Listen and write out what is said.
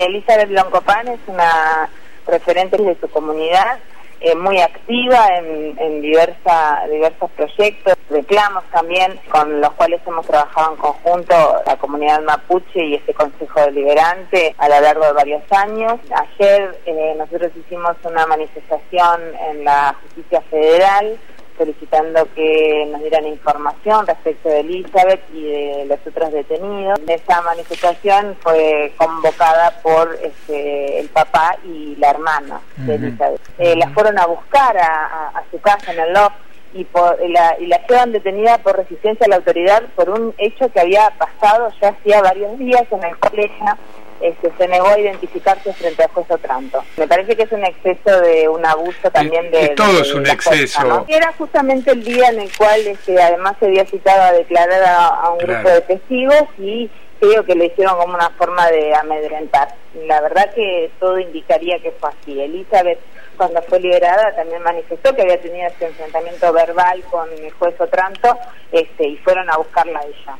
Elizabeth Blancopán es una referente de su comunidad, eh, muy activa en, en diversa, diversos proyectos, reclamos también con los cuales hemos trabajado en conjunto la comunidad mapuche y este Consejo Deliberante a lo largo de varios años. Ayer eh, nosotros hicimos una manifestación en la justicia federal solicitando que nos dieran información respecto de Elizabeth y de los otros detenidos. Esa manifestación fue convocada por este, el papá y la hermana de Elizabeth. Eh, la fueron a buscar a, su casa en el loft y, la, y la llevan detenida por resistencia a la autoridad por un hecho que había pasado ya hacía varios días en el colegio este, se negó a identificarse frente al juez Otranto. Me parece que es un exceso de un abuso también de... todo es un exceso. Era justamente el día en el cual este, además se había citado a declarar a, un grupo de testigos y creo que le hicieron como una forma de amedrentar. La verdad que todo indicaría que fue así. Elizabeth, cuando fue liberada, también manifestó que había tenido ese enfrentamiento verbal con el juez Otranto este, y fueron a buscarla a ella.